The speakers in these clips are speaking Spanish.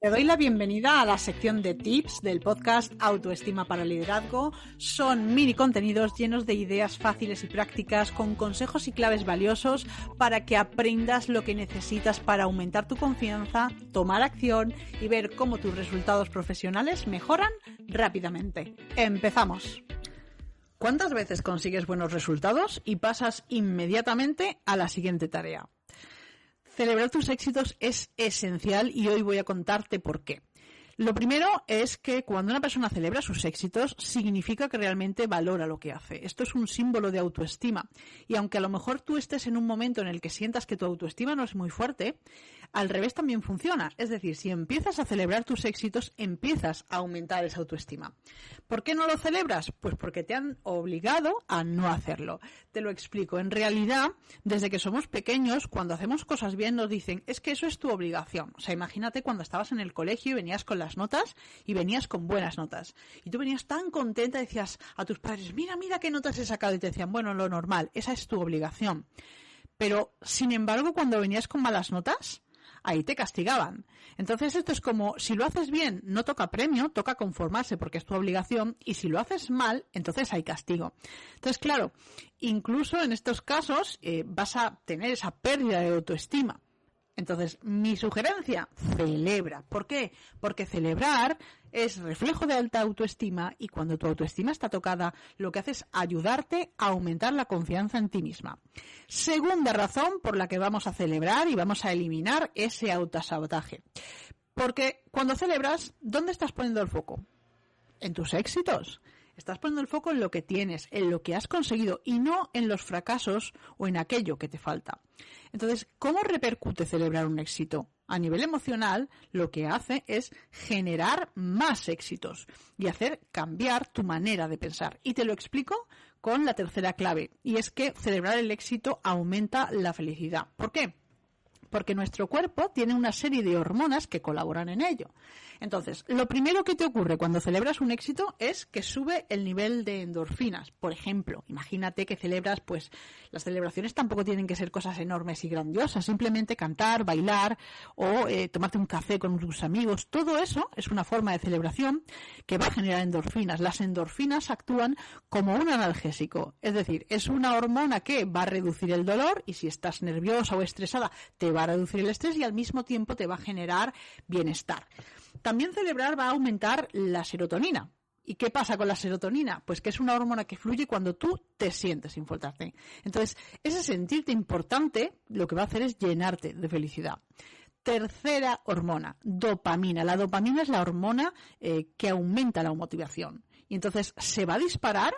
Te doy la bienvenida a la sección de tips del podcast Autoestima para Liderazgo. Son mini contenidos llenos de ideas fáciles y prácticas con consejos y claves valiosos para que aprendas lo que necesitas para aumentar tu confianza, tomar acción y ver cómo tus resultados profesionales mejoran rápidamente. Empezamos. ¿Cuántas veces consigues buenos resultados y pasas inmediatamente a la siguiente tarea? Celebrar tus éxitos es esencial y hoy voy a contarte por qué. Lo primero es que cuando una persona celebra sus éxitos, significa que realmente valora lo que hace. Esto es un símbolo de autoestima. Y aunque a lo mejor tú estés en un momento en el que sientas que tu autoestima no es muy fuerte, al revés también funciona. Es decir, si empiezas a celebrar tus éxitos, empiezas a aumentar esa autoestima. ¿Por qué no lo celebras? Pues porque te han obligado a no hacerlo. Te lo explico. En realidad, desde que somos pequeños, cuando hacemos cosas bien, nos dicen, es que eso es tu obligación. O sea, imagínate cuando estabas en el colegio y venías con la notas y venías con buenas notas. Y tú venías tan contenta, decías a tus padres, mira, mira qué notas he sacado. Y te decían, bueno, lo normal, esa es tu obligación. Pero, sin embargo, cuando venías con malas notas, ahí te castigaban. Entonces esto es como, si lo haces bien, no toca premio, toca conformarse porque es tu obligación, y si lo haces mal, entonces hay castigo. Entonces, claro, incluso en estos casos eh, vas a tener esa pérdida de autoestima. Entonces, mi sugerencia, celebra. ¿Por qué? Porque celebrar es reflejo de alta autoestima y cuando tu autoestima está tocada, lo que hace es ayudarte a aumentar la confianza en ti misma. Segunda razón por la que vamos a celebrar y vamos a eliminar ese autosabotaje. Porque cuando celebras, ¿dónde estás poniendo el foco? En tus éxitos. Estás poniendo el foco en lo que tienes, en lo que has conseguido y no en los fracasos o en aquello que te falta. Entonces, ¿cómo repercute celebrar un éxito? A nivel emocional, lo que hace es generar más éxitos y hacer cambiar tu manera de pensar. Y te lo explico con la tercera clave, y es que celebrar el éxito aumenta la felicidad. ¿Por qué? Porque nuestro cuerpo tiene una serie de hormonas que colaboran en ello. Entonces, lo primero que te ocurre cuando celebras un éxito es que sube el nivel de endorfinas. Por ejemplo, imagínate que celebras, pues las celebraciones tampoco tienen que ser cosas enormes y grandiosas, simplemente cantar, bailar o eh, tomarte un café con tus amigos. Todo eso es una forma de celebración que va a generar endorfinas. Las endorfinas actúan como un analgésico, es decir, es una hormona que va a reducir el dolor y si estás nerviosa o estresada te va a reducir el estrés y al mismo tiempo te va a generar bienestar. También celebrar va a aumentar la serotonina. ¿Y qué pasa con la serotonina? Pues que es una hormona que fluye cuando tú te sientes importante. Entonces, ese sentirte importante lo que va a hacer es llenarte de felicidad. Tercera hormona, dopamina. La dopamina es la hormona eh, que aumenta la motivación. Y entonces se va a disparar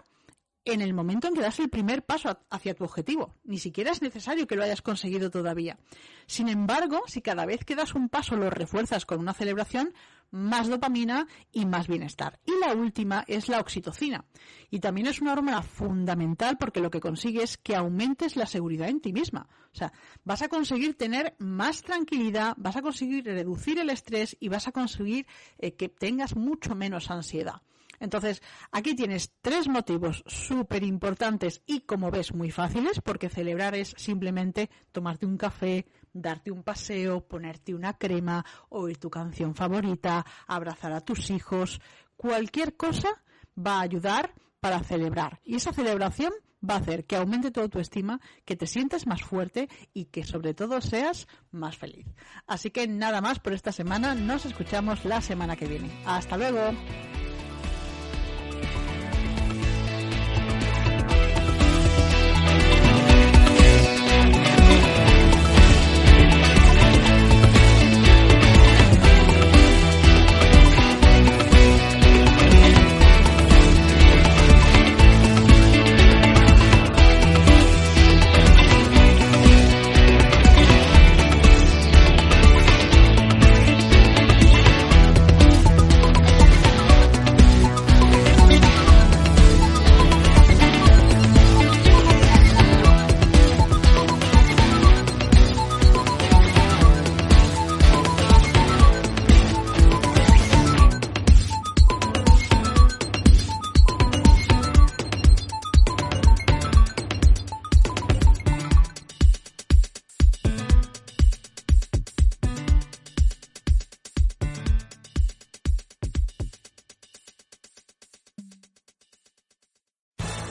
en el momento en que das el primer paso hacia tu objetivo. Ni siquiera es necesario que lo hayas conseguido todavía. Sin embargo, si cada vez que das un paso lo refuerzas con una celebración, más dopamina y más bienestar. Y la última es la oxitocina. Y también es una hormona fundamental porque lo que consigue es que aumentes la seguridad en ti misma. O sea, vas a conseguir tener más tranquilidad, vas a conseguir reducir el estrés y vas a conseguir eh, que tengas mucho menos ansiedad. Entonces, aquí tienes tres motivos súper importantes y, como ves, muy fáciles, porque celebrar es simplemente tomarte un café, darte un paseo, ponerte una crema, oír tu canción favorita, abrazar a tus hijos. Cualquier cosa va a ayudar para celebrar. Y esa celebración va a hacer que aumente tu autoestima, que te sientas más fuerte y que sobre todo seas más feliz. Así que nada más por esta semana, nos escuchamos la semana que viene. Hasta luego.